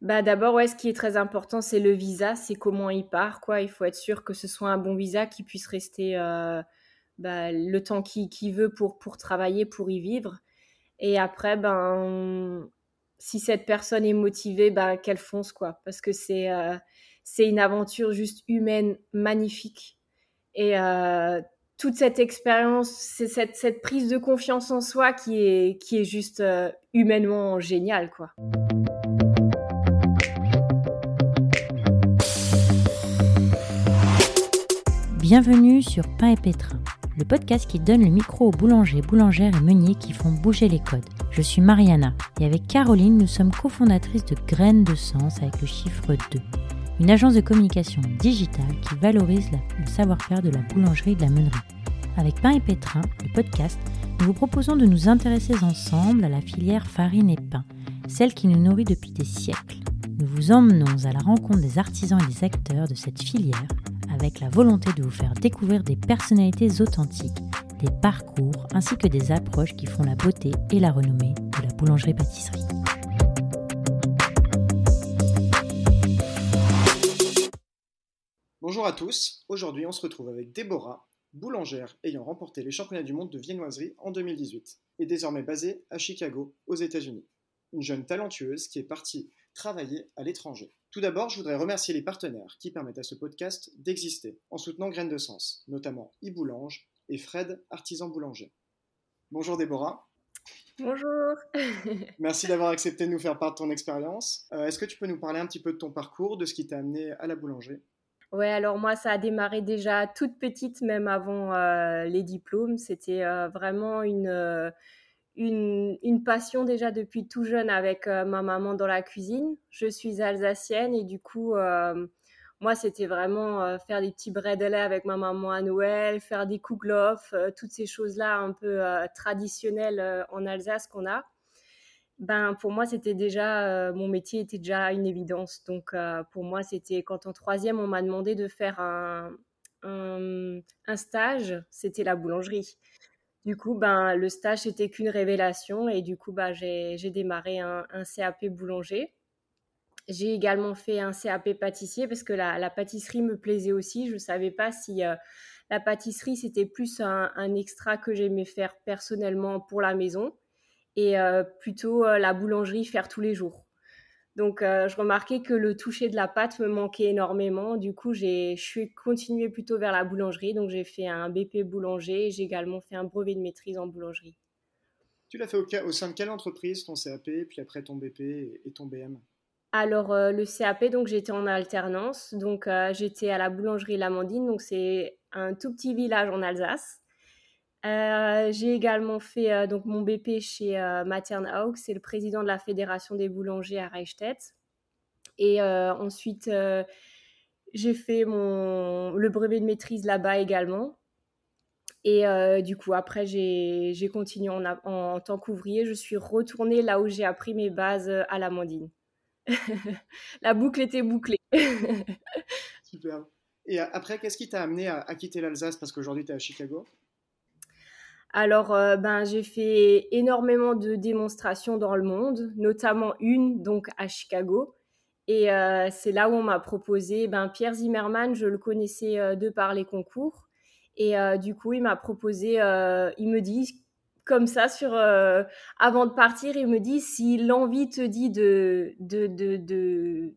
Bah d'abord, ouais, ce qui est très important, c'est le visa, c'est comment il part, quoi. Il faut être sûr que ce soit un bon visa qui puisse rester euh, bah, le temps qu'il veut pour, pour travailler, pour y vivre. Et après, ben, si cette personne est motivée, ben, qu'elle fonce, quoi. Parce que c'est euh, une aventure juste humaine, magnifique. Et euh, toute cette expérience, c'est cette, cette, prise de confiance en soi qui est, qui est juste humainement géniale, quoi. Bienvenue sur Pain et Pétrin, le podcast qui donne le micro aux boulangers, boulangères et meuniers qui font bouger les codes. Je suis Mariana et avec Caroline, nous sommes cofondatrices de Graines de Sens avec le chiffre 2, une agence de communication digitale qui valorise le savoir-faire de la boulangerie et de la meunerie. Avec Pain et Pétrin, le podcast, nous vous proposons de nous intéresser ensemble à la filière farine et pain, celle qui nous nourrit depuis des siècles. Nous vous emmenons à la rencontre des artisans et des acteurs de cette filière avec la volonté de vous faire découvrir des personnalités authentiques, des parcours ainsi que des approches qui font la beauté et la renommée de la boulangerie-pâtisserie. Bonjour à tous, aujourd'hui on se retrouve avec Déborah, boulangère ayant remporté les championnats du monde de viennoiserie en 2018 et désormais basée à Chicago, aux États-Unis. Une jeune talentueuse qui est partie travailler à l'étranger. Tout d'abord, je voudrais remercier les partenaires qui permettent à ce podcast d'exister en soutenant Graines de Sens, notamment iBoulange et Fred, artisan boulanger. Bonjour Déborah. Bonjour. Merci d'avoir accepté de nous faire part de ton expérience. Euh, est-ce que tu peux nous parler un petit peu de ton parcours, de ce qui t'a amené à la boulangerie? Ouais, alors moi, ça a démarré déjà toute petite, même avant euh, les diplômes. C'était euh, vraiment une une, passion déjà depuis tout jeune avec euh, ma maman dans la cuisine. Je suis alsacienne et du coup, euh, moi, c'était vraiment euh, faire des petits bredele avec ma maman à Noël, faire des kouglof, toutes ces choses-là un peu traditionnelles en Alsace qu'on a. Ben, pour moi, c'était déjà, mon métier était déjà une évidence. Donc, pour moi, c'était quand en troisième, on m'a demandé de faire un, un stage, c'était la boulangerie. Du coup, ben, le stage, c'était qu'une révélation et du coup, ben, j'ai démarré un, CAP boulanger. J'ai également fait un CAP pâtissier parce que la, pâtisserie me plaisait aussi. Je ne savais pas si euh, la pâtisserie, c'était plus un, extra que j'aimais faire personnellement pour la maison et euh, plutôt euh, la boulangerie faire tous les jours. Donc, euh, je remarquais que le toucher de la pâte me manquait énormément. Du coup, je suis continuée plutôt vers la boulangerie. Donc, j'ai fait un BP boulanger. J'ai également fait un brevet de maîtrise en boulangerie. Tu l'as fait au, sein de quelle entreprise, ton CAP, puis après ton BP et ton BM alors euh, le CAP, donc j'étais en alternance, donc euh, j'étais à la boulangerie Lamandine, donc c'est un tout petit village en Alsace. Euh, j'ai également fait euh, donc mon BP chez euh, Matern c'est le président de la fédération des boulangers à Reichstätt. Et euh, ensuite, j'ai fait mon, le brevet de maîtrise là-bas également. Et du coup, après, j'ai continué en, en, tant qu'ouvrier. Je suis retournée là où j'ai appris mes bases à l'Amandine. la boucle était bouclée. Super. Et après, qu'est-ce qui t'a amené à, à quitter l'Alsace? Parce qu'aujourd'hui, tu es à Chicago. Alors, euh, ben, j'ai fait énormément de démonstrations dans le monde, notamment une donc à Chicago. Et euh, c'est là où on m'a proposé, ben, Pierre Zimmermann, je le connaissais euh, de par les concours. Et du coup, il m'a proposé, il me dit, comme ça, sur, avant de partir, il me dit, si l'envie te dit de, de, de,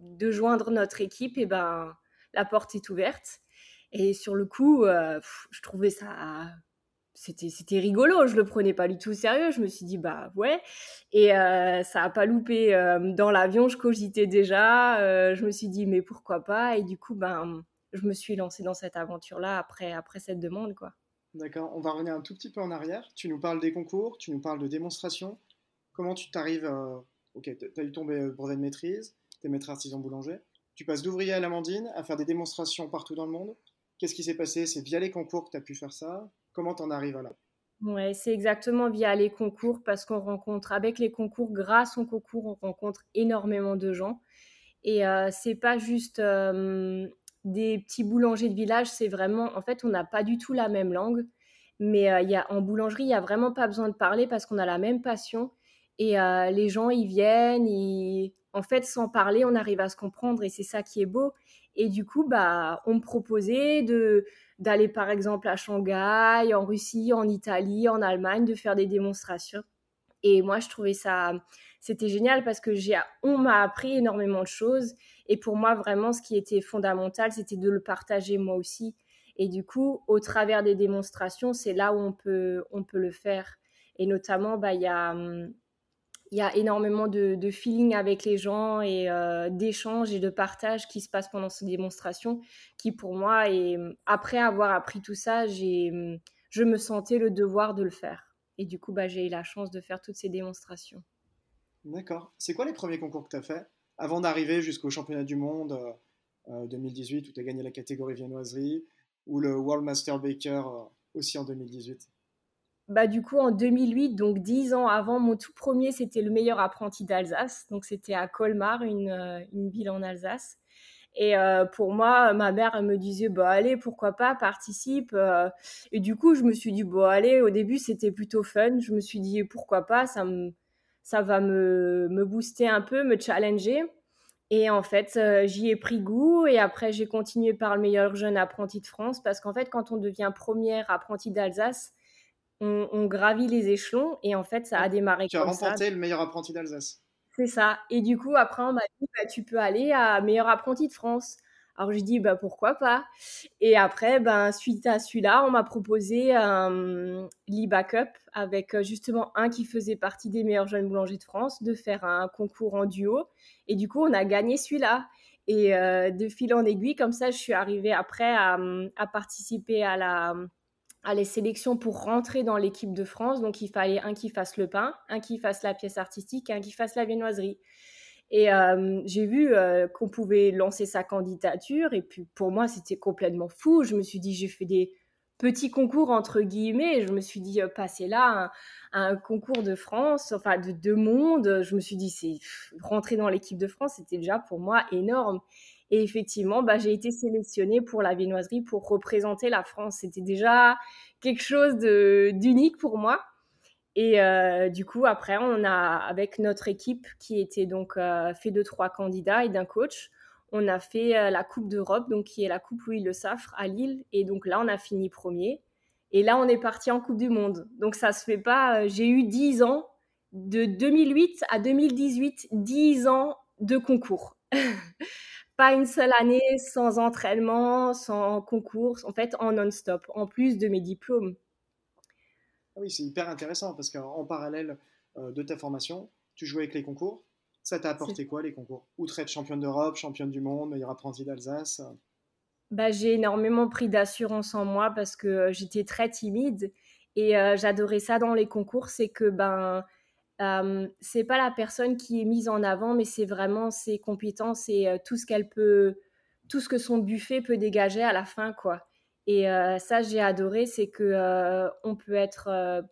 de, joindre notre équipe, et eh ben, la porte est ouverte. Et sur le coup, je trouvais ça c'était rigolo, je le prenais pas du tout au sérieux. Je me suis dit bah ouais, et euh, ça a pas loupé euh, dans l'avion. Je cogitais déjà. Euh, je me suis dit mais pourquoi pas? Et du coup ben je me suis lancée dans cette aventure là après après cette demande quoi. D'accord. On va revenir un tout petit peu en arrière. Tu nous parles des concours, tu nous parles de démonstrations. Comment tu t'arrives Ok, tu as eu ton brevet de maîtrise, tu es maître artisan boulanger. Tu passes d'ouvrier à l'Amandine à faire des démonstrations partout dans le monde. Qu'est-ce qui s'est passé? C'est via les concours que tu as pu faire ça? Comment t'en arrives là? Ouais, c'est exactement via les concours parce qu'on rencontre avec les concours, grâce aux concours, on rencontre énormément de gens. Et euh, c'est pas juste euh, des petits boulangers de village, c'est vraiment, en fait, on n'a pas du tout la même langue, mais euh, y a, en boulangerie, il n'y a vraiment pas besoin de parler parce qu'on a la même passion. Et les gens, ils viennent, et en fait, sans parler, on arrive à se comprendre et c'est ça qui est beau. Et du coup, bah, on me proposait d'aller par exemple à Shanghai, en Russie, en Italie, en Allemagne, de faire des démonstrations. Et moi, je trouvais ça, c'était génial parce que j'ai, on m'a appris énormément de choses. Et pour moi, vraiment, ce qui était fondamental, c'était de le partager moi aussi. Et du coup, au travers des démonstrations, c'est là où on peut, on peut le faire. Et notamment, bah, il y a, hum, il y a énormément de, feeling avec les gens et euh, d'échanges et de partage qui se passent pendant ces démonstrations, qui pour moi, et après avoir appris tout ça, j'ai, je me sentais le devoir de le faire. Et du coup, bah, j'ai eu la chance de faire toutes ces démonstrations. D'accord. C'est quoi les premiers concours que tu as fait avant d'arriver jusqu'au championnat du monde 2018 euh, où tu as gagné la catégorie viennoiserie ou le World Master Baker euh, aussi en 2018 bah, du coup, en 2008, donc dix ans avant, mon tout premier, c'était le meilleur apprenti d'Alsace. Donc, c'était à Colmar, une, euh, une, ville en Alsace. Et euh, pour moi, ma mère, elle me disait, bah allez, pourquoi pas, participe. Euh. et du coup, je me suis dit, bon, allez, au début, c'était plutôt fun. Je me suis dit, pourquoi pas, ça, me, ça va me, me booster un peu, me challenger. Et en fait, j'y ai pris goût. Et après, j'ai continué par le meilleur jeune apprenti de France. Parce qu'en fait, quand on devient première apprenti d'Alsace, on, gravit les échelons et en fait, ça a démarré tu as remporté le meilleur apprenti d'Alsace. C'est ça. Et du coup, après, on m'a dit, bah, tu peux aller à meilleur apprenti de France. Alors, j'ai dit, bah, pourquoi pas? Et après, ben, suite à celui-là, on m'a proposé un l'e-backup avec euh, justement un qui faisait partie des meilleurs jeunes boulangers de France, de faire un concours en duo. Et du coup, on a gagné celui-là. Et euh, de fil en aiguille, comme ça, je suis arrivée après à participer à la à les sélections pour rentrer dans l'équipe de France. Donc, il fallait un qui fasse le pain, un qui fasse la pièce artistique, un qui fasse la viennoiserie. Et euh, j'ai vu euh, qu'on pouvait lancer sa candidature. Et puis, pour moi, c'était complètement fou. Je me suis dit, j'ai fait des petits concours, entre guillemets. Je me suis dit, euh, passer là, un, un, concours de France, enfin, de deux mondes. Je me suis dit, c'est rentrer dans l'équipe de France, c'était déjà pour moi énorme. Et effectivement, bah, j'ai été sélectionnée pour la viennoiserie pour représenter la France. C'était déjà quelque chose d'unique pour moi. Et euh, du coup, après, on a, avec notre équipe qui était donc euh, fait de trois candidats et d'un coach, on a fait euh, la Coupe d'Europe, donc qui est la Coupe Louis Le Saffre à Lille. Et donc là, on a fini premier. Et là, on est parti en Coupe du Monde. Donc ça se fait pas. J'ai eu 10 ans, de 2008 à 2018, 10 ans de concours. pas une seule année sans entraînement, sans concours, en fait en non-stop, en plus de mes diplômes. Ah oui, c'est hyper intéressant parce qu'en parallèle euh, de ta formation, tu jouais avec les concours. Ça t'a apporté quoi les concours? Outre être championne d'Europe, championne du monde, meilleure apprentie d'Alsace bah, J'ai énormément pris d'assurance en moi parce que euh, j'étais très timide et euh, j'adorais ça dans les concours, c'est que ben euh, c'est pas la personne qui est mise en avant, mais c'est vraiment ses compétences et euh, tout ce qu'elle peut, tout ce que son buffet peut dégager à la fin, quoi. Et euh, ça, j'ai adoré, c'est que on peut être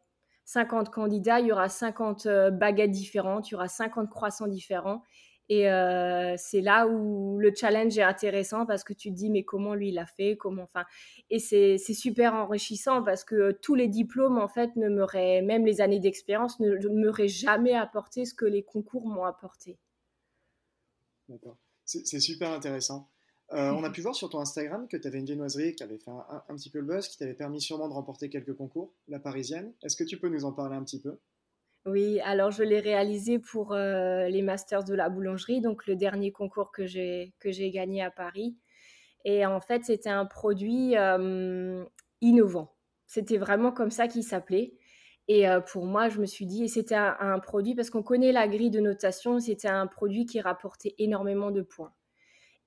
50 candidats, il y aura 50 baguettes différentes, il y aura 50 croissants différents, et euh, c'est là où le challenge est intéressant parce que tu te dis mais comment lui il a fait, comment enfin et c'est super enrichissant parce que tous les diplômes en fait ne m'auraient même les années d'expérience ne, m'auraient jamais apporté ce que les concours m'ont apporté. D'accord, c'est super intéressant. Euh, on a pu voir sur ton Instagram que tu avais une viennoiserie qui avait fait un, un petit peu le buzz, qui t'avait permis sûrement de remporter quelques concours, la parisienne. Est-ce que tu peux nous en parler un petit peu? Oui, alors je l'ai réalisé pour euh, les Masters de la boulangerie, donc le dernier concours que j'ai que j'ai gagné à Paris. Et en fait, c'était un produit euh, innovant. C'était vraiment comme ça qu'il s'appelait. Et euh, pour moi, je me suis dit, et c'était un, produit, parce qu'on connaît la grille de notation, c'était un produit qui rapportait énormément de points.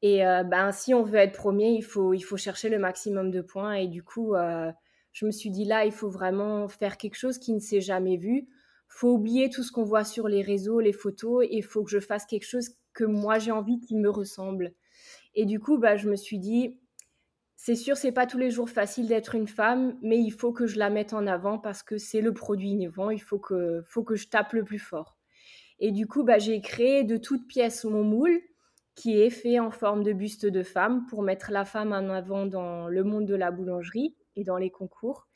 Et ben, si on veut être premier, il faut, il faut chercher le maximum de points. Et du coup, je me suis dit, là, il faut vraiment faire quelque chose qui ne s'est jamais vu faut oublier tout ce qu'on voit sur les réseaux, les photos, et il faut que je fasse quelque chose que moi j'ai envie qui me ressemble. Et du coup, bah, je me suis dit, c'est sûr, c'est pas tous les jours facile d'être une femme, mais il faut que je la mette en avant parce que c'est le produit innovant. Il faut que, faut que je tape le plus fort. Et du coup, bah, j'ai créé de toutes pièces mon moule qui est fait en forme de buste de femme pour mettre la femme en avant dans le monde de la boulangerie et dans les concours.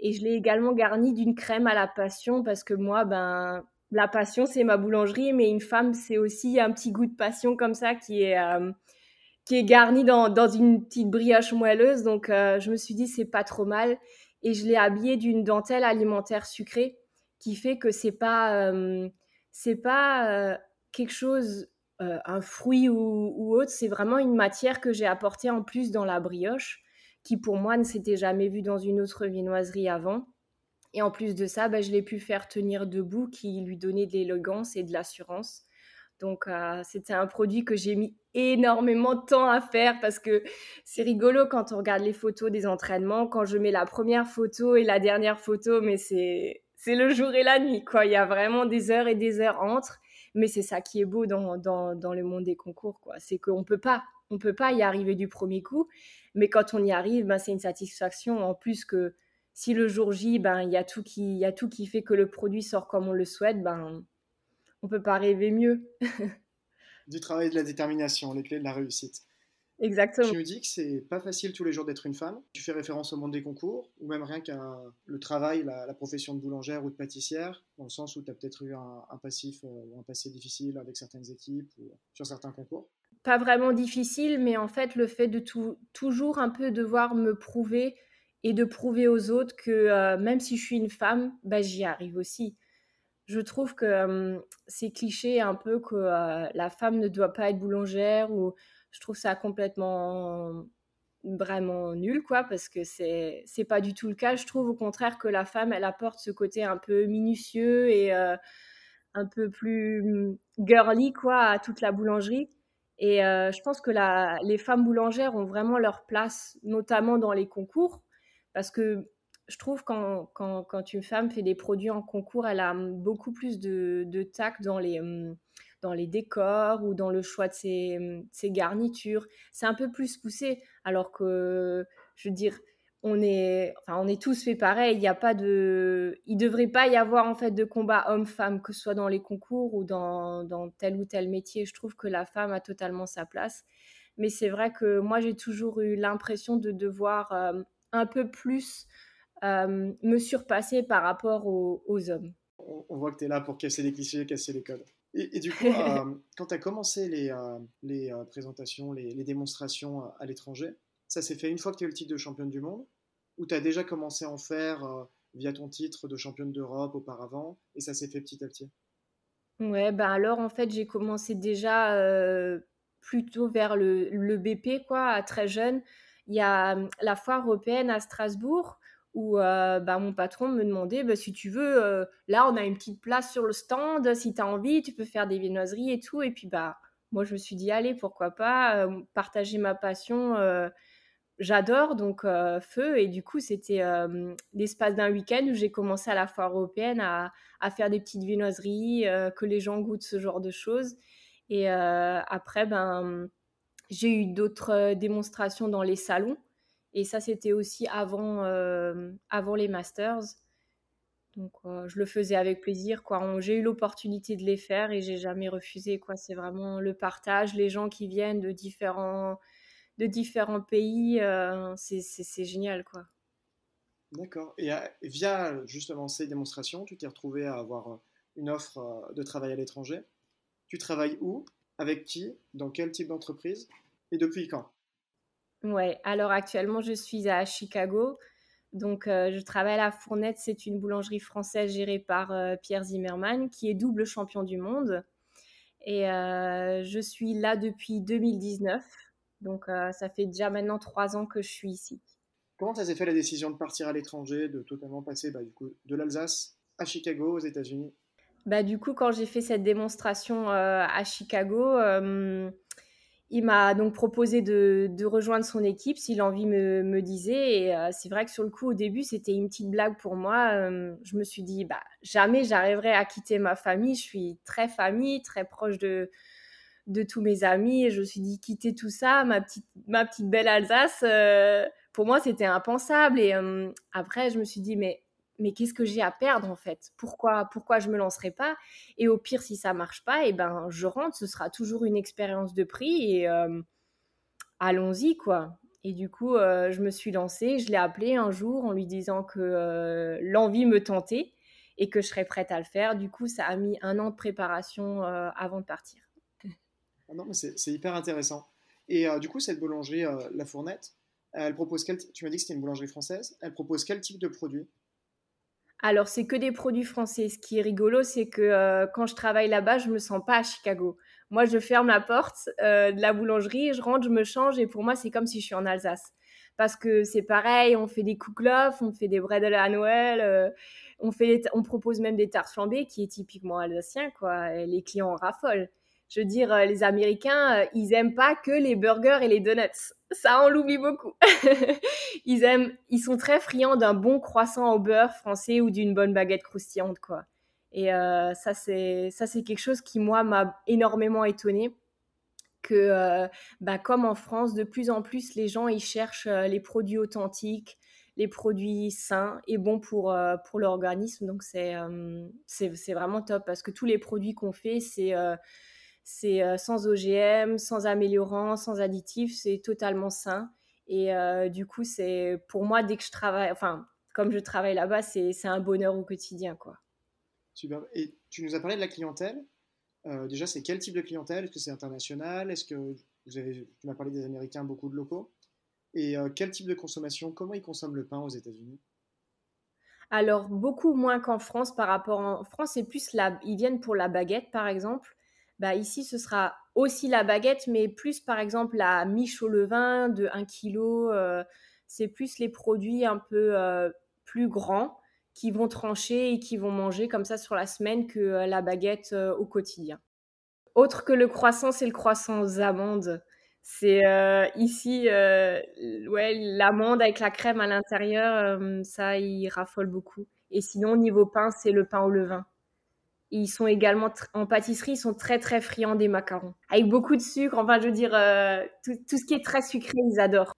Et je l'ai également garni d'une crème à la passion parce que moi, ben, la passion, c'est ma boulangerie, mais une femme, c'est aussi un petit goût de passion comme ça qui est, euh, qui est garni dans, dans, une petite brioche moelleuse. Donc, euh, je me suis dit, c'est pas trop mal. Et je l'ai habillée d'une dentelle alimentaire sucrée qui fait que c'est pas, euh, c'est pas quelque chose, un fruit ou, ou autre. C'est vraiment une matière que j'ai apportée en plus dans la brioche qui, pour moi, ne s'était jamais vue dans une autre viennoiserie avant. Et en plus de ça, bah, je l'ai pu faire tenir debout, qui lui donnait de l'élégance et de l'assurance. Donc, euh, c'était un produit que j'ai mis énormément de temps à faire parce que c'est rigolo quand on regarde les photos des entraînements. Quand je mets la première photo et la dernière photo, mais c'est, c'est le jour et la nuit, quoi. Il y a vraiment des heures et des heures entre. Mais c'est ça qui est beau dans, dans, dans le monde des concours, quoi. C'est qu'on peut pas, on peut pas y arriver du premier coup. Mais quand on y arrive, ben, c'est une satisfaction en plus que si le jour J, ben, il y, a tout qui, y a tout qui fait que le produit sort comme on le souhaite, ben, on peut pas rêver mieux. du travail et de la détermination, les clés de la réussite. Exactement. Tu me dis que c'est pas facile tous les jours d'être une femme. Tu fais référence au monde des concours, ou même rien qu'à le travail, la, profession de boulangère ou de pâtissière, dans le sens où tu as peut-être eu un, passif euh, ou un passé difficile avec certaines équipes ou sur certains concours. Pas vraiment difficile, mais en fait, le fait de toujours un peu devoir me prouver et de prouver aux autres que euh, même si je suis une femme, bah, j'y arrive aussi. Je trouve que euh, c'est cliché un peu que euh, la femme ne doit pas être boulangère ou je trouve ça complètement vraiment nul quoi parce que c'est c'est pas du tout le cas je trouve au contraire que la femme elle apporte ce côté un peu minutieux et un peu plus mm, girly quoi à toute la boulangerie et je pense que les femmes boulangères ont vraiment leur place notamment dans les concours parce que je trouve quand, quand, une femme fait des produits en concours, elle a beaucoup plus de, de tact dans les, hum, décors ou dans le choix de hum, ses garnitures. C'est un peu plus poussé, alors que, je veux dire, on est, enfin, on est tous fait pareil. Il y a pas de, il devrait pas y avoir en fait de combat homme-femme, que ce soit dans les concours ou dans, dans tel ou tel métier. Je trouve que la femme a totalement sa place. Mais c'est vrai que moi, j'ai toujours eu l'impression de devoir hum, un peu plus euh, me surpasser par rapport aux, hommes. On, voit que tu es là pour casser les clichés, casser les codes. Et, du coup, euh, quand tu as commencé les, euh, les présentations, les, démonstrations à l'étranger, ça s'est fait une fois que tu as eu le titre de championne du monde ou tu as déjà commencé à en faire via ton titre de championne d'Europe auparavant et ça s'est fait petit à petit? Ouais, ben alors en fait j'ai commencé déjà plutôt vers le, BP quoi, à très jeune il y a hum, la foire européenne à Strasbourg où euh, bah, mon patron me demandait bah, si tu veux, euh, là on a une petite place sur le stand, si tu as envie, tu peux faire des viennoiseries et tout. Et puis bah, moi je me suis dit, allez, pourquoi pas, euh, partager ma passion, j'adore, donc feu. Et du coup, c'était l'espace d'un week-end où j'ai commencé à la foire européenne à, faire des petites viennoiseries, que les gens goûtent ce genre de choses. Et après, ben j'ai eu d'autres euh, démonstrations dans les salons. Et ça, c'était aussi avant, euh, avant les Masters. Donc, euh, je le faisais avec plaisir. Quoi. J'ai eu l'opportunité de les faire et j'ai jamais refusé. Quoi. C'est vraiment le partage, les gens qui viennent de différents, de différents pays. c'est, génial. Quoi. D'accord. Et via justement ces démonstrations, tu t'es retrouvé à avoir une offre de travail à l'étranger. Tu travailles où? Avec qui? Dans quel type d'entreprise? Et depuis quand? Ouais, alors actuellement, je suis à Chicago. Donc, euh, je travaille à la Fournette. C'est une boulangerie française gérée par euh, Pierre Zimmermann, qui est double champion du monde. Et euh, je suis là depuis 2019. Donc, ça fait déjà maintenant trois ans que je suis ici. Comment ça s'est fait la décision de partir à l'étranger, de totalement passer bah, du coup, de l'Alsace à Chicago, aux États-Unis? Bah, Du coup, quand j'ai fait cette démonstration à Chicago, il m'a donc proposé de, rejoindre son équipe si l'envie me, me disait. Et euh, c'est vrai que sur le coup, au début, c'était une petite blague pour moi. Euh, je me suis dit, bah, jamais j'arriverai à quitter ma famille. Je suis très famille, très proche de, de tous mes amis. Et je me suis dit, quitter tout ça, ma petite, ma petite belle Alsace, euh, pour moi, c'était impensable. Et après, je me suis dit, mais mais qu'est-ce que j'ai à perdre en fait? Pourquoi pourquoi je me lancerai pas? Et au pire, si ça marche pas, et eh ben je rentre. Ce sera toujours une expérience de prix et euh, allons-y quoi. Et du coup, euh, je me suis lancée. Je l'ai appelé un jour en lui disant que euh, l'envie me tentait et que je serais prête à le faire. Du coup, ça a mis un an de préparation avant de partir. Ah non, mais c'est hyper intéressant. Et du coup, cette boulangerie, La Fournette, elle propose quel Tu m'as dit c'était une boulangerie française. Elle propose quel type de produit? Alors, c'est que des produits français. Ce qui est rigolo, c'est que quand je travaille là-bas, je me sens pas à Chicago. Moi, je ferme la porte de la boulangerie, je rentre, je me change, et pour moi, c'est comme si je suis en Alsace. Parce que c'est pareil, on fait des kouklof, on fait des bredel à Noël, on, fait on propose même des tartes flambées, qui est typiquement alsacien, quoi. les clients raffolent je veux dire, euh, les Américains, euh, ils aiment pas que les burgers et les donuts. Ça, on l'oublie beaucoup. ils aiment, ils sont très friands d'un bon croissant au beurre français ou d'une bonne baguette croustillante, quoi. Et euh, ça, c'est ça, c'est quelque chose qui moi m'a énormément étonné que, bah, comme en France, de plus en plus, les gens ils cherchent les produits authentiques, les produits sains et bons pour, pour l'organisme. Donc c'est, c'est, vraiment top parce que tous les produits qu'on fait, c'est c'est euh, sans OGM, sans améliorants, sans additifs, c'est totalement sain. Et euh, du coup, c'est pour moi, dès que je travaille, enfin, comme je travaille là-bas, c'est un bonheur au quotidien, quoi. Super. Et tu nous as parlé de la clientèle. Euh, déjà, c'est quel type de clientèle? Est-ce que c'est international? Est-ce que vous avez, tu m'as parlé des Américains, beaucoup de locaux Et quel type de consommation? Comment ils consomment le pain aux États-Unis? Alors, beaucoup moins qu'en France par rapport en France, c'est plus la, ils viennent pour la baguette, par exemple. Bah, ici, ce sera aussi la baguette, mais plus par exemple la miche au levain de 1 kg. Euh, c'est plus les produits un peu euh, plus grands qui vont trancher et qui vont manger comme ça sur la semaine que euh, la baguette au quotidien. Autre que le croissant, c'est le croissant aux amandes. C'est ici, ouais, l'amande avec la crème à l'intérieur, ça, il raffole beaucoup. Et sinon, niveau pain, c'est le pain au levain. Ils sont également en pâtisserie, ils sont très très friands des macarons. Avec beaucoup de sucre, enfin je veux dire, euh, tout, ce qui est très sucré, ils adorent.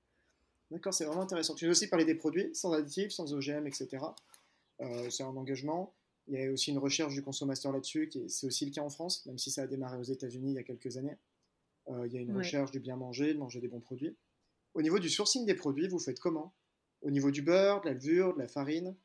D'accord, c'est vraiment intéressant. Tu veux aussi parler des produits, sans additifs, sans OGM, etc. Euh, c'est un engagement. Il y a aussi une recherche du consommateur là-dessus, qui c'est aussi le cas en France, même si ça a démarré aux États-Unis il y a quelques années. Euh, il y a une recherche du bien manger, de manger des bons produits. Au niveau du sourcing des produits, vous faites comment? Au niveau du beurre, de la levure, de la farine?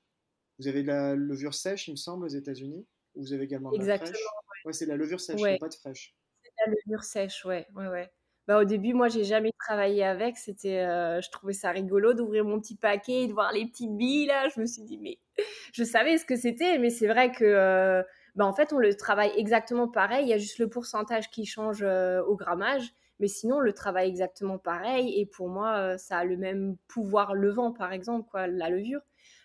Vous avez de la levure sèche, il me semble, aux États-Unis? Vous avez également de Exactement, la fraîche ouais. c'est la levure sèche, pas de fraîche. C'est la levure sèche, ouais, ouais, ouais. Bah, au début, moi, j'ai jamais travaillé avec. C'était, euh, je trouvais ça rigolo d'ouvrir mon petit paquet et de voir les petites billes là. Je me suis dit, mais je savais ce que c'était, mais c'est vrai que, euh, bah, en fait, on le travaille exactement pareil. Il y a juste le pourcentage qui change euh, au grammage, mais sinon, on le travaille exactement pareil. Et pour moi, ça a le même pouvoir levant, par exemple, quoi, la levure.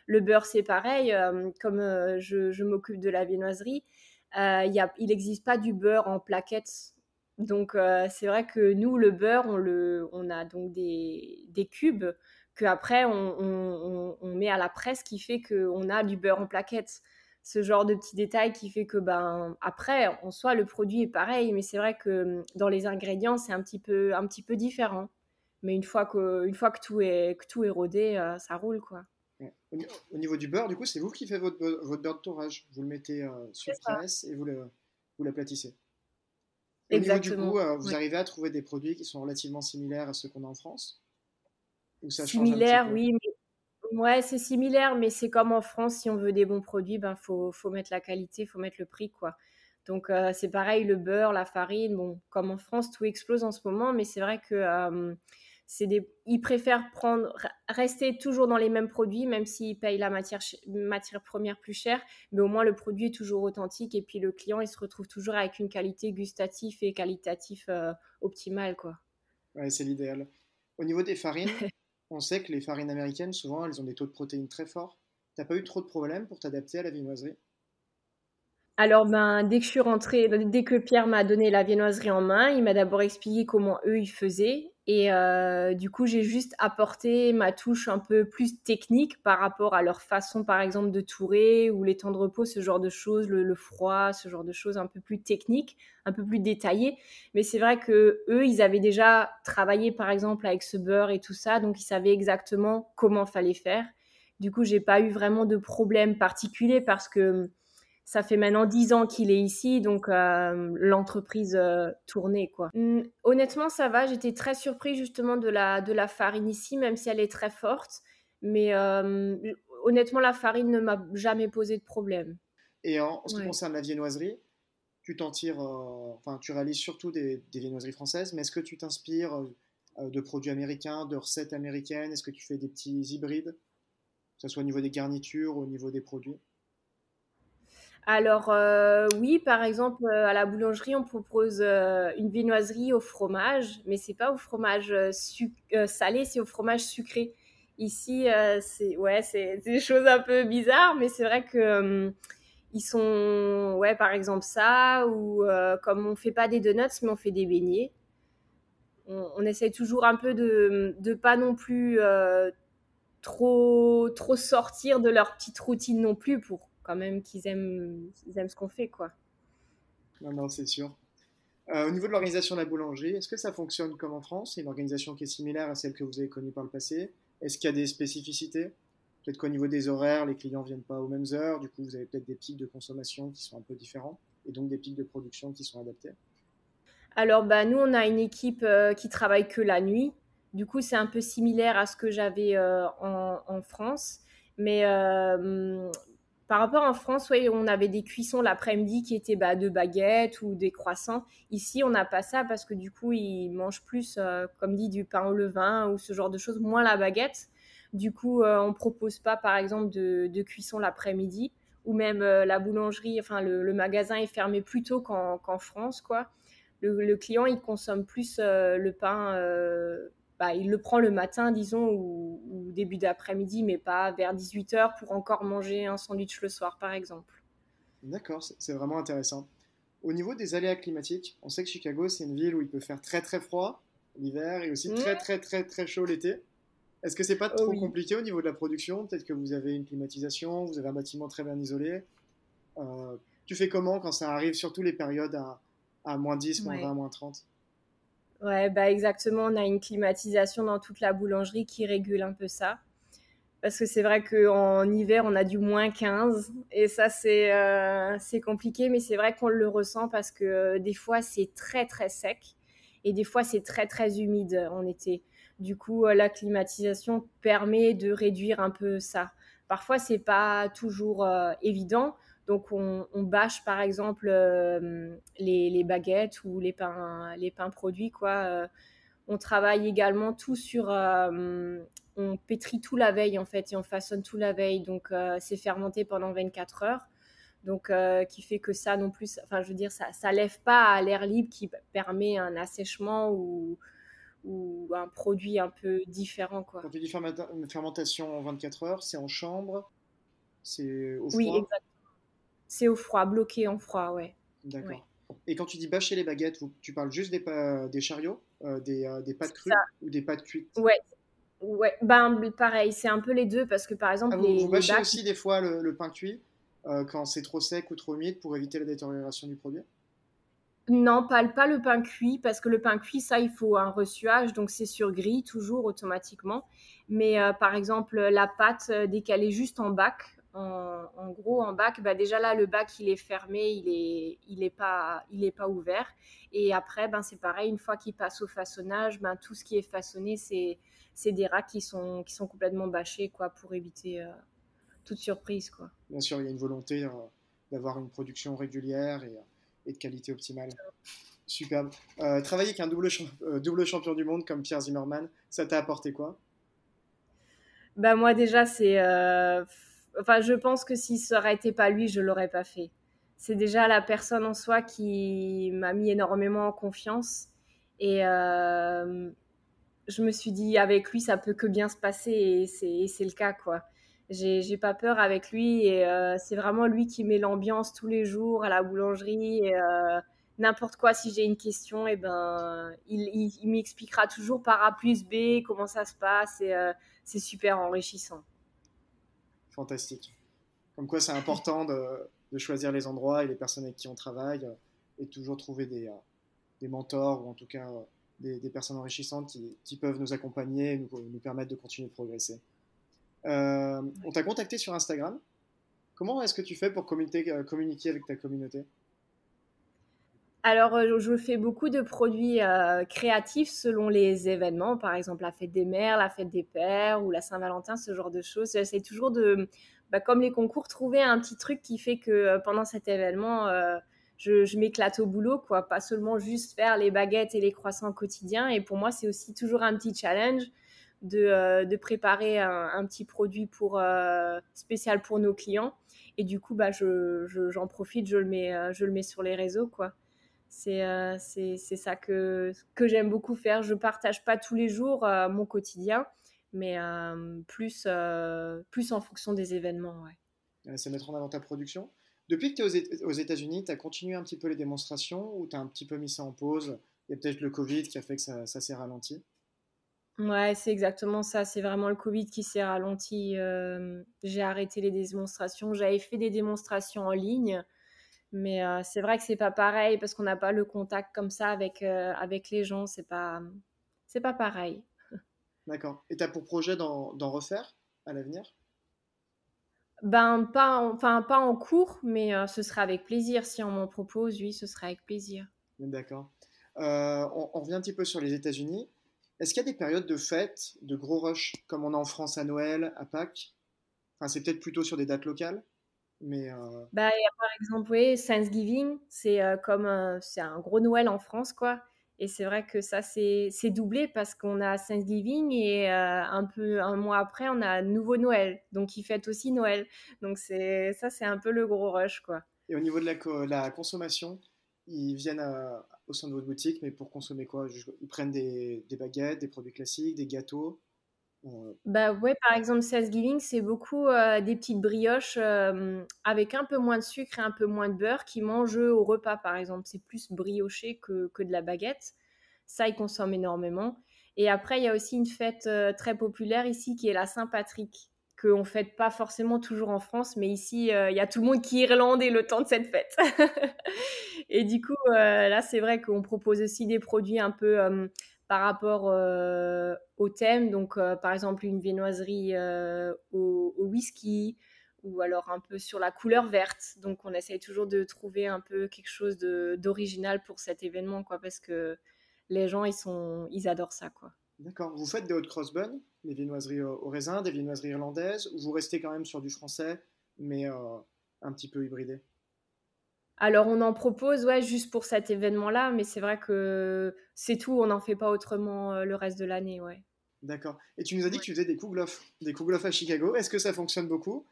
Le beurre, c'est pareil. Euh, comme euh, je, m'occupe de la viennoiserie, euh, il n'existe pas du beurre en plaquettes. Donc, c'est vrai que nous, le beurre, on, le, a donc des, cubes qu'après, on, on, met à la presse qui fait qu'on a du beurre en plaquettes ce genre de petits détails qui fait que ben après en soi le produit est pareil mais c'est vrai que dans les ingrédients c'est un petit peu un petit peu différent mais une fois que une fois que tout est que tout est rodé ça roule quoi au niveau du beurre, du coup, c'est vous qui faites votre, votre beurre de tourage. Vous le mettez euh, sur presse et vous, le, vous l'aplatissez. Au niveau du goût, euh, vous arrivez à trouver des produits qui sont relativement similaires à ceux qu'on a en France? Ou ça Similaire, oui. Mais... Ouais, c'est similaire, mais c'est comme en France, si on veut des bons produits, il ben, faut, faut mettre la qualité, il faut mettre le prix. quoi. Donc euh, c'est pareil, le beurre, la farine, bon, comme en France, tout explose en ce moment, mais c'est vrai que des, ils préfèrent prendre, rester toujours dans les mêmes produits, même s'ils payent la matière, matière première plus chère, mais au moins le produit est toujours authentique et puis le client il se retrouve toujours avec une qualité gustative et qualitative euh, optimale quoi. Ouais, c'est l'idéal. Au niveau des farines, on sait que les farines américaines souvent elles ont des taux de protéines très forts. T'as pas eu trop de problèmes pour t'adapter à la viennoiserie? Alors, ben, dès que je suis rentrée, dès que Pierre m'a donné la viennoiserie en main, il m'a d'abord expliqué comment eux ils faisaient. Et euh, du coup, j'ai juste apporté ma touche un peu plus technique par rapport à leur façon, par exemple, de tourer ou les temps de repos, ce genre de choses, le, froid, ce genre de choses un peu plus techniques, un peu plus détaillées. Mais c'est vrai que eux, ils avaient déjà travaillé, par exemple, avec ce beurre et tout ça, donc ils savaient exactement comment fallait faire. Du coup, j'ai pas eu vraiment de problème particulier parce que ça fait maintenant dix ans qu'il est ici, donc euh, l'entreprise euh, tournait quoi. Hum, honnêtement, ça va. J'étais très surpris justement de la de la farine ici, même si elle est très forte. Mais euh, honnêtement, la farine ne m'a jamais posé de problème. Et en, ce qui concerne la viennoiserie, tu t'en tires, enfin, tu réalises surtout des, des, viennoiseries françaises, mais est-ce que tu t'inspires de produits américains, de recettes américaines? Est-ce que tu fais des petits hybrides, que ce soit au niveau des garnitures ou au niveau des produits? Alors euh, oui, par exemple, euh, à la boulangerie, on propose euh, une viennoiserie au fromage, mais c'est pas au fromage salé, c'est au fromage sucré. Ici, c'est ouais, c'est des choses un peu bizarres, mais c'est vrai que ils sont ouais, par exemple ça ou comme on fait pas des donuts, mais on fait des beignets. On, essaie toujours un peu de de pas non plus trop trop sortir de leur petite routine non plus pour quand même qu'ils aiment, aiment ce qu'on fait, quoi. Non, non, c'est sûr. Euh, au niveau de l'organisation de la boulangerie, est-ce que ça fonctionne comme en France? C'est une organisation qui est similaire à celle que vous avez connue par le passé? Est-ce qu'il y a des spécificités? Peut-être qu'au niveau des horaires, les clients ne viennent pas aux mêmes heures, du coup vous avez peut-être des pics de consommation qui sont un peu différents et donc des pics de production qui sont adaptés. Alors bah, nous on a une équipe euh, qui travaille que la nuit, du coup c'est un peu similaire à ce que j'avais euh, en, en, France, mais par rapport en France, ouais, on avait des cuissons l'après-midi qui étaient bah, de baguettes ou des croissants. Ici, on n'a pas ça parce que du coup, ils mangent plus, euh, comme dit, du pain au levain ou ce genre de choses, moins la baguette. Du coup, euh, on propose pas, par exemple, de, cuisson l'après-midi ou même euh, la boulangerie, enfin le, magasin est fermé plus tôt qu'en France, quoi. Le, le, client, il consomme plus le pain bah, il le prend le matin, disons, ou, début d'après-midi, mais pas vers 18h pour encore manger un sandwich le soir, par exemple. D'accord, c'est vraiment intéressant. Au niveau des aléas climatiques, on sait que Chicago, c'est une ville où il peut faire très très froid l'hiver et aussi mmh. très très très très chaud l'été. Est-ce que c'est pas trop compliqué au niveau de la production? Peut-être que vous avez une climatisation, vous avez un bâtiment très bien isolé. Euh, tu fais comment quand ça arrive, surtout les périodes à, à moins 10, moins 20, moins 30 Ouais, bah exactement. On a une climatisation dans toute la boulangerie qui régule un peu ça. Parce que c'est vrai qu'en hiver, on a du moins 15. Et ça, c'est euh, compliqué. Mais c'est vrai qu'on le ressent parce que euh, des fois, c'est très, très sec. Et des fois, c'est très, très humide en été. Du coup, euh, la climatisation permet de réduire un peu ça. Parfois, c'est pas toujours évident. Donc on, bâche par exemple euh, les, baguettes ou les pains, les pains produits. Quoi. Euh, on travaille également tout sur... Euh, on pétrit tout la veille en fait et on façonne tout la veille. Donc c'est fermenté pendant 24 heures. Donc qui fait que ça non plus, enfin je veux dire, ça, ça lève pas à l'air libre qui permet un assèchement ou, ou un produit un peu différent. Quoi. Quand tu dis fermentation en 24 heures, c'est en chambre C'est au froid? Oui, exactement. C'est au froid, bloqué en froid, ouais. D'accord. Et quand tu dis bâcher les baguettes, tu parles juste des, des chariots, euh, des, euh, des, pâtes crues ou des pâtes cuites? Ouais. Ouais, ben pareil, c'est un peu les deux parce que par exemple. Ah, vous, bâchez aussi des fois le, pain cuit euh, quand c'est trop sec ou trop humide pour éviter la détérioration du produit? Non, pas, pas le pain cuit, parce que le pain cuit, ça, il faut un reçuage, donc c'est sur grille, toujours automatiquement. Mais par exemple, la pâte, est juste en bac, en, gros, en bac, bah déjà là, le bac, il est fermé, il n'est il est pas, il est pas ouvert. Et après, ben, c'est pareil, une fois qu'il passe au façonnage, ben, tout ce qui est façonné, c'est, des racks qui sont, qui sont complètement bâchés quoi, pour éviter euh, toute surprise. Quoi. Bien sûr, il y a une volonté euh, d'avoir une production régulière et, et, de qualité optimale. Superbe. Euh, travailler avec un double, double champion du monde comme Pierre Zimmerman, ça t'a apporté quoi? Bah moi déjà c'est Enfin, je pense que si ça aurait été pas lui, je l'aurais pas fait. C'est déjà la personne en soi qui m'a mis énormément en confiance. Et euh, je me suis dit, avec lui, ça peut que bien se passer. Et c'est le cas, quoi. J'ai pas peur avec lui. Et euh, c'est vraiment lui qui met l'ambiance tous les jours à la boulangerie. Euh, n'importe quoi, si j'ai une question, et eh ben, il m'expliquera toujours par A plus B comment ça se passe. Et c'est super enrichissant fantastique. Comme quoi, c'est important de, choisir les endroits et les personnes avec qui on travaille euh, et toujours trouver des, euh, des mentors ou en tout cas euh, des, personnes enrichissantes qui, peuvent nous accompagner et nous, nous permettre de continuer de progresser. On t'a contacté sur Instagram. Comment est-ce que tu fais pour communiquer avec ta communauté? Alors, euh, je fais beaucoup de produits euh, créatifs selon les événements, par exemple la fête des mères, la fête des pères ou la Saint-Valentin, ce genre de choses. J'essaie toujours de, bah, comme les concours, trouver un petit truc qui fait que pendant cet événement, je, m'éclate au boulot, quoi. Pas seulement juste faire les baguettes et les croissants au quotidien. Et pour moi, c'est aussi toujours un petit challenge de, préparer un, petit produit pour, spécial pour nos clients. Et du coup, bah, j'en profite, je le, mets, je le mets sur les réseaux, quoi. C'est c'est ça que, que j'aime beaucoup faire. Je partage pas tous les jours mon quotidien, mais plus, plus en fonction des événements. Ouais. C'est mettre en avant ta production. Depuis que tu es aux États-Unis, tu as continué un petit peu les démonstrations ou tu as un petit peu mis ça en pause? Il y a peut-être le Covid qui a fait que ça, ça s'est ralenti Ouais, c'est exactement ça. C'est vraiment le Covid qui s'est ralenti. j'ai arrêté les démonstrations. J'avais fait des démonstrations en ligne, mais c'est vrai que c'est pas pareil parce qu'on n'a pas le contact comme ça avec, avec les gens. C'est pas, c'est pas pareil. D'accord. Et tu as pour projet d'en refaire à l'avenir? Ben, pas en, enfin, pas en cours, mais ce serait avec plaisir. Si on m'en propose, oui, ce serait avec plaisir. D'accord. on, on, revient un petit peu sur les États-Unis. Est-ce qu'il y a des périodes de fêtes, de gros rush, comme on a en France à Noël, à Pâques? Enfin, c'est peut-être plutôt sur des dates locales, mais. Euh... Bah, par exemple, oui, Thanksgiving, c'est euh, comme c'est un gros Noël en France, quoi. Et c'est vrai que ça, c'est doublé parce qu'on a Thanksgiving et euh, un peu un mois après, on a nouveau Noël. Donc, ils fêtent aussi Noël. Donc, c'est ça, c'est un peu le gros rush, quoi. Et au niveau de la, la consommation, ils viennent à, au sein de votre boutique, mais pour consommer quoi? Ils prennent des, baguettes, des produits classiques, des gâteaux? euh, Bah ouais, par exemple, Thanksgiving, c'est beaucoup euh, des petites brioches euh, avec un peu moins de sucre et un peu moins de beurre qui mangent au repas, par exemple. C'est plus brioché que, que, de la baguette. Ça, ils consomment énormément. Et après, il y a aussi une fête très populaire ici qui est la Saint-Patrick qu'on ne fête pas forcément toujours en France, mais ici, il y a tout le monde qui est irlandais le temps de cette fête. Et du coup, euh, là, c'est vrai qu'on propose aussi des produits un peu euh, par rapport euh, au thème. Donc, par exemple, une viennoiserie au, whisky ou alors un peu sur la couleur verte. Donc, on essaye toujours de trouver un peu quelque chose d'original pour cet événement, quoi, parce que les gens, ils, sont, ils adorent ça, quoi. D'accord. Vous faites des hautes crossbuns, des viennoiseries au raisin, des viennoiseries irlandaises, ou vous restez quand même sur du français, mais un petit peu hybridé? Alors, on en propose, ouais, juste pour cet événement-là, mais c'est vrai que c'est tout, on n'en fait pas autrement euh, le reste de l'année, ouais. D'accord. Et tu nous as dit que tu faisais des kouglof, des kouglof à Chicago. Est-ce que ça fonctionne beaucoup?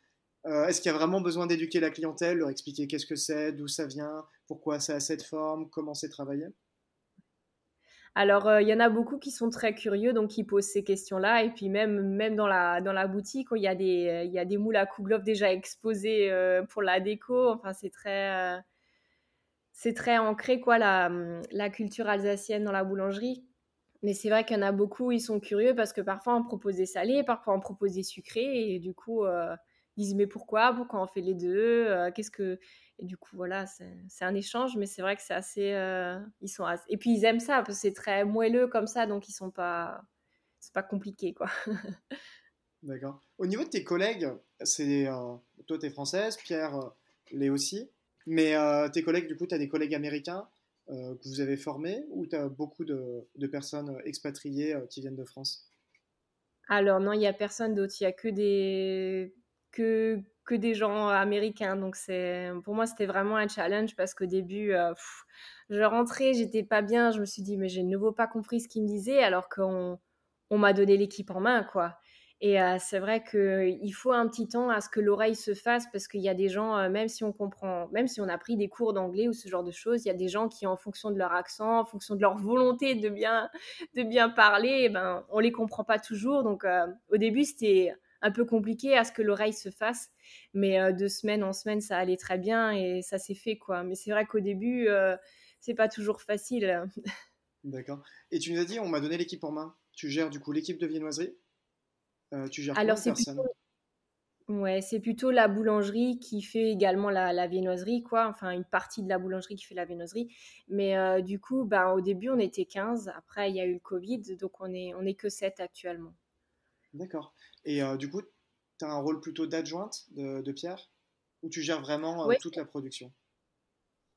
Euh, Est-ce qu'il y a vraiment besoin d'éduquer la clientèle, leur expliquer qu'est-ce que c'est, d'où ça vient, pourquoi ça a cette forme, comment c'est travaillé? Alors, euh, il y en a beaucoup qui sont très curieux, donc qui posent ces questions-là. Et puis même, même dans, la, dans la boutique, il y, a des, il y a des moules à kouglof déjà exposés pour la déco. Enfin, c'est très, c'est très ancré quoi la, la, culture alsacienne dans la boulangerie. Mais c'est vrai qu'il y en a beaucoup, ils sont curieux parce que parfois on propose des salés, parfois on propose des sucrés et du coup euh, ils disent mais pourquoi? Pourquoi on fait les deux? Euh, Qu'est-ce que et du coup voilà c'est un échange, mais c'est vrai que c'est assez euh, ils sont et puis ils aiment ça parce que c'est très moelleux comme ça donc ils sont pas c'est pas compliqué quoi. D'accord. Au niveau de tes collègues, c'est toi tu es française, Pierre l'est aussi? Mais euh, tes collègues, du coup, tu as des collègues américains euh, que vous avez formés ou tu as beaucoup de, personnes expatriées euh, qui viennent de France? Alors non, il n'y a personne d'autre. Il n'y a que des, que, que des gens américains. Donc pour moi, c'était vraiment un challenge parce qu'au début, je rentrais, j'étais pas bien. Je me suis dit, mais j'ai de nouveau pas compris ce qu'ils me disaient alors qu'on on, m'a donné l'équipe en main, quoi. Et c'est vrai qu'il faut un petit temps à ce que l'oreille se fasse parce qu'il y a des gens, même si on comprend, même si on a pris des cours d'anglais ou ce genre de choses, il y a des gens qui, en fonction de leur accent, en fonction de leur volonté de bien, de bien parler, eh ben, on les comprend pas toujours. Donc au début, c'était un peu compliqué à ce que l'oreille se fasse, mais de semaine en semaine, ça allait très bien et ça s'est fait quoi. Mais c'est vrai qu'au début, c'est pas toujours facile. D'accord. Et tu nous as dit, on m'a donné l'équipe en main. Tu gères du coup l'équipe de viennoiserie euh, tu gères Alors, c'est plutôt... Ouais, c'est plutôt la boulangerie qui fait également la, la, viennoiserie, quoi. Enfin, une partie de la boulangerie qui fait la viennoiserie. Mais euh, du coup, ben, au début, on était 15. Après, il y a eu le Covid, donc on n'est on est que 7 actuellement. D'accord. Et euh, du coup, tu as un rôle plutôt d'adjointe de, Pierre? Ou tu gères vraiment toute la production?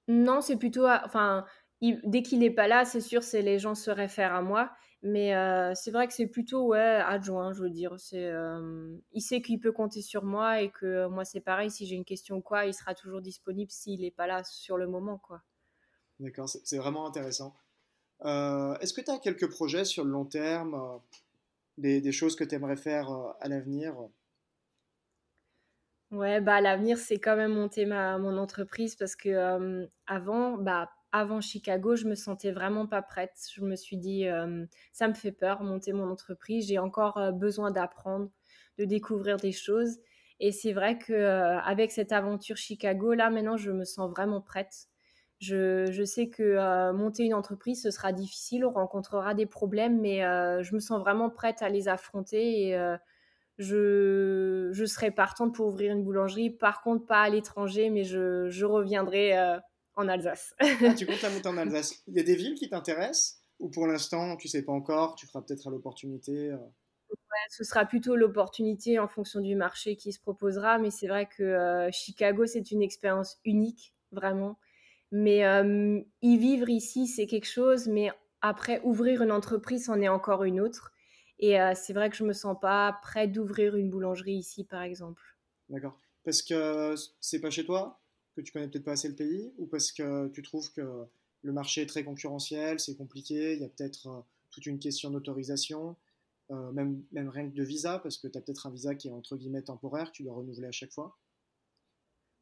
Non, c'est plutôt... Enfin, dès qu'il n'est pas là, c'est sûr, c'est les gens se réfèrent à moi. Mais euh, c'est vrai que c'est plutôt ouais, adjoint, je veux dire. C'est, euh, il sait qu'il peut compter sur moi et que moi, c'est pareil. Si j'ai une question ou quoi, il sera toujours disponible s'il n'est pas là sur le moment. quoi. D'accord, c'est vraiment intéressant. Euh, est-ce que tu as quelques projets sur le long terme, des, des, choses que tu aimerais faire à l'avenir? Ouais, bah, à l'avenir, c'est quand même monter ma, mon entreprise parce que avant, bah, avant Chicago, je me sentais vraiment pas prête. Je me suis dit, euh, ça me fait peur, monter mon entreprise. J'ai encore euh, besoin d'apprendre, de découvrir des choses. Et c'est vrai que euh, avec cette aventure Chicago, là maintenant, je me sens vraiment prête. Je, je sais que monter une entreprise, ce sera difficile, on rencontrera des problèmes, mais je me sens vraiment prête à les affronter et je, je serai partante pour ouvrir une boulangerie. Par contre, pas à l'étranger, mais je, je reviendrai en Alsace. ah, tu comptes la monter en Alsace. Il y a des villes qui t'intéressent ou pour l'instant tu sais pas encore, tu feras peut-être à l'opportunité euh? ce sera plutôt l'opportunité en fonction du marché qui se proposera, mais c'est vrai que euh, Chicago c'est une expérience unique vraiment. Mais euh, y vivre ici c'est quelque chose, mais après ouvrir une entreprise c'en est encore une autre. Et c'est vrai que je me sens pas prête d'ouvrir une boulangerie ici par exemple. D'accord. Parce que c'est pas chez toi? Que tu connais peut-être pas assez le pays ou parce que tu trouves que le marché est très concurrentiel, c'est compliqué, il y a peut-être euh, toute une question d'autorisation, euh, même, même rien que de visa, parce que tu as peut-être un visa qui est entre guillemets temporaire, tu dois renouveler à chaque fois?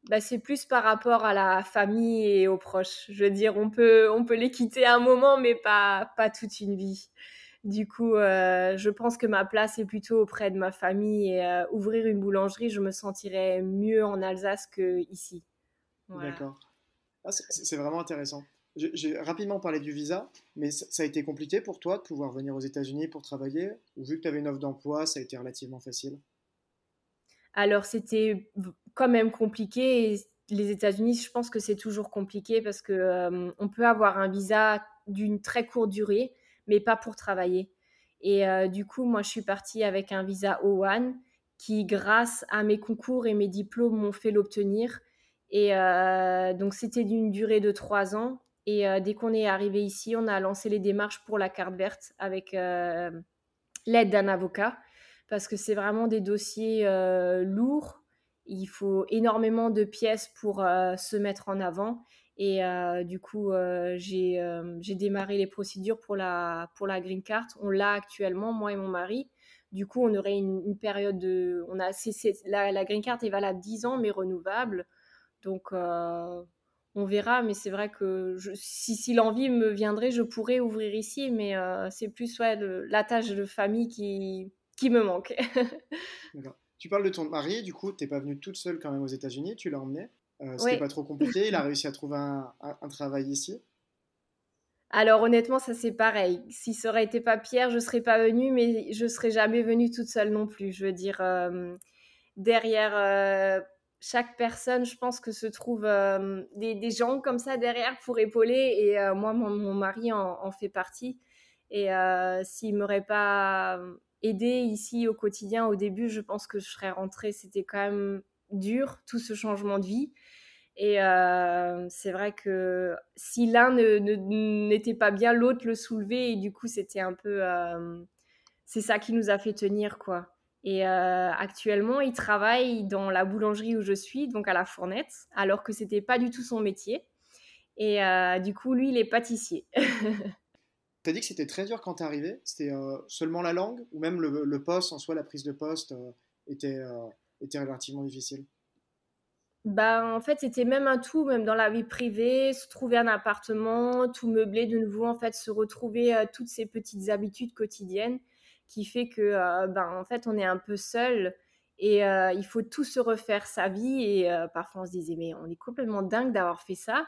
Bah, c'est plus par rapport à la famille et aux proches. Je veux dire, on peut, on peut les quitter un moment, mais pas, pas toute une vie. Du coup, euh, je pense que ma place est plutôt auprès de ma famille et ouvrir une boulangerie, je me sentirais mieux en Alsace qu'ici. D'accord. Ah, c'est vraiment intéressant. J'ai rapidement parlé du visa, mais ça a été compliqué pour toi de pouvoir venir aux États-Unis pour travailler Ou vu que tu avais une offre d'emploi, ça a été relativement facile? Alors, c'était quand même compliqué. les États-Unis, je pense que c'est toujours compliqué parce que euh, on peut avoir un visa d'une très courte durée, mais pas pour travailler. Et euh, du coup, moi, je suis partie avec un visa O1 qui, grâce à mes concours et mes diplômes, m'ont fait l'obtenir. Et euh, donc, c'était d'une durée de trois ans. Et euh, dès qu'on est arrivé ici, on a lancé les démarches pour la carte verte avec euh, l'aide d'un avocat. Parce que c'est vraiment des dossiers lourds. Il faut énormément de pièces pour se mettre en avant. Et du coup, j'ai démarré les procédures pour la, green card. On l'a actuellement, moi et mon mari. Du coup, on aurait une, période de. La, la, green card est valable 10 ans, mais renouvelable. Donc, euh, on verra, mais c'est vrai que si, si l'envie me viendrait, je pourrais ouvrir ici, mais euh, c'est plus ouais, la tâche de famille qui, qui me manque. D'accord. Tu parles de ton mari, du coup, tu n'es pas venue toute seule quand même aux États-Unis, tu l'as emmené. Euh, C'était pas trop compliqué, il a réussi à trouver un, un, travail ici. Alors honnêtement, ça c'est pareil. Si ça aurait été pas Pierre, je serais pas venue, mais je serais jamais venue toute seule non plus. Je veux dire, euh, derrière chaque personne, je pense que se trouve euh, des, gens comme ça derrière pour épauler. Et moi, mon, mari en, fait partie. Et s'il m'aurait pas aidé ici au quotidien au début, je pense que je serais rentrée. C'était quand même dur, tout ce changement de vie. Et c'est vrai que si l'un n'était pas bien, l'autre le soulevait. Et du coup, c'était un peu... c'est ça qui nous a fait tenir, quoi. Et euh, actuellement, il travaille dans la boulangerie où je suis, donc à la fournette, alors que c'était pas du tout son métier. Et euh, du coup, lui, il est pâtissier. tu as dit que c'était très dur quand tu es arrivé? C'était euh, seulement la langue? Ou même le, poste en soi, la prise de poste était, était relativement difficile? Bah, en fait, c'était même un tout, même dans la vie privée, se trouver un appartement, tout meubler de nouveau, en fait, se retrouver toutes ces petites habitudes quotidiennes qui fait que euh, ben, en fait on est un peu seul et euh, il faut tout se refaire sa vie et euh, parfois on se disait mais on est complètement dingue d'avoir fait ça.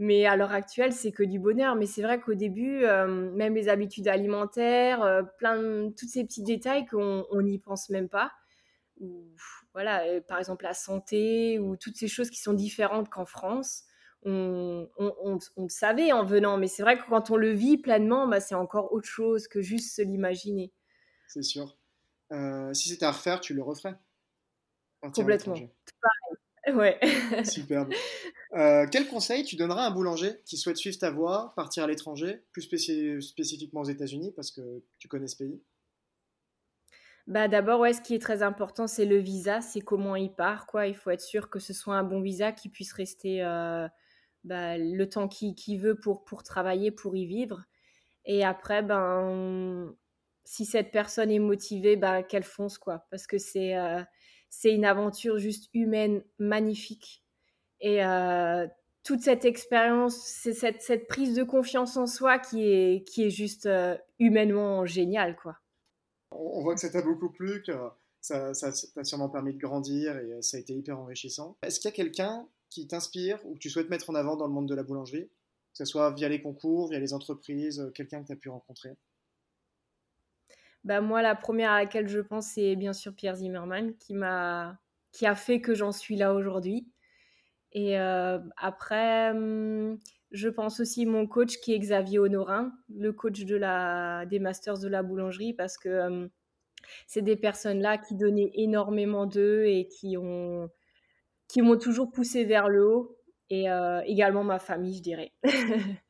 Mais à l'heure actuelle c'est que du bonheur. Mais c'est vrai qu'au début même les habitudes alimentaires plein de, tous ces petits détails qu'on n'y pense même pas. Ou voilà par exemple la santé ou toutes ces choses qui sont différentes qu'en France on, on, le savait en venant, mais c'est vrai que quand on le vit pleinement, bah, c'est encore autre chose que juste se l'imaginer c'est sûr. Euh, si c'était à refaire, tu le referais Complètement. Ouais. Superbe. Euh, quel conseil tu donneras à un boulanger qui souhaite suivre ta voie, partir à l'étranger, plus spécifiquement aux États-Unis parce que tu connais ce pays? Bah d'abord, ouais, ce qui est très important, c'est le visa, c'est comment il part, quoi. Il faut être sûr que ce soit un bon visa qui puisse rester euh, bah, le temps qu'il veut pour, pour travailler, pour y vivre. Et après, ben, si cette personne est motivée, ben, qu'elle fonce, quoi. Parce que c'est euh, une aventure juste humaine, magnifique. Et euh, toute cette expérience, c'est cette, cette, prise de confiance en soi qui est, qui est juste humainement géniale, quoi on voit que ça t'a beaucoup plu, que ça t'a sûrement permis de grandir et euh, ça a été hyper enrichissant. Est-ce qu'il y a quelqu'un qui t'inspire ou que tu souhaites mettre en avant dans le monde de la boulangerie? Que ce soit via les concours, via les entreprises, euh, quelqu'un que tu as pu rencontrer? Bah moi, la première à laquelle je pense, c'est bien sûr Pierre Zimmermann, qui m'a, qui a fait que j'en suis là aujourd'hui. Et euh, après, hum, je pense aussi mon coach qui est Xavier Honorin, le coach de la, des Masters de la boulangerie, parce que euh, c'est des personnes-là qui donnaient énormément d'eux et qui ont qui m'ont toujours poussé vers le haut et euh, également ma famille, je dirais.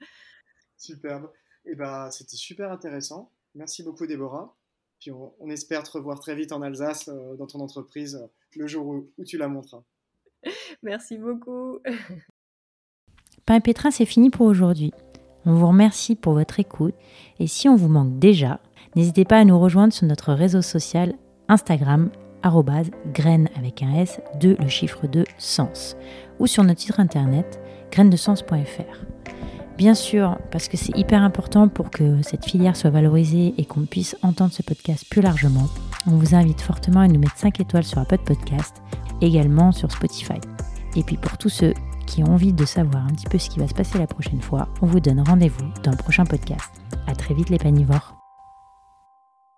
Superbe. Et eh ben, c'était super intéressant. Merci beaucoup, Déborah. Puis on, espère te revoir très vite en Alsace, euh, dans ton entreprise, le jour où, où tu la montreras. Merci beaucoup. Pain et Pétrin, c'est fini pour aujourd'hui. On vous remercie pour votre écoute et si on vous manque déjà, n'hésitez pas à nous rejoindre sur notre réseau social Instagram graine avec un S de le chiffre de sens ou sur notre site internet grainesdesens.fr. Bien sûr, parce que c'est hyper important pour que cette filière soit valorisée et qu'on puisse entendre ce podcast plus largement, on vous invite fortement à nous mettre 5 étoiles sur Apple Podcast, également sur Spotify. Et puis pour tous ceux qui ont envie de savoir un petit peu ce qui va se passer la prochaine fois, on vous donne rendez-vous dans le prochain podcast. À très vite les panivores.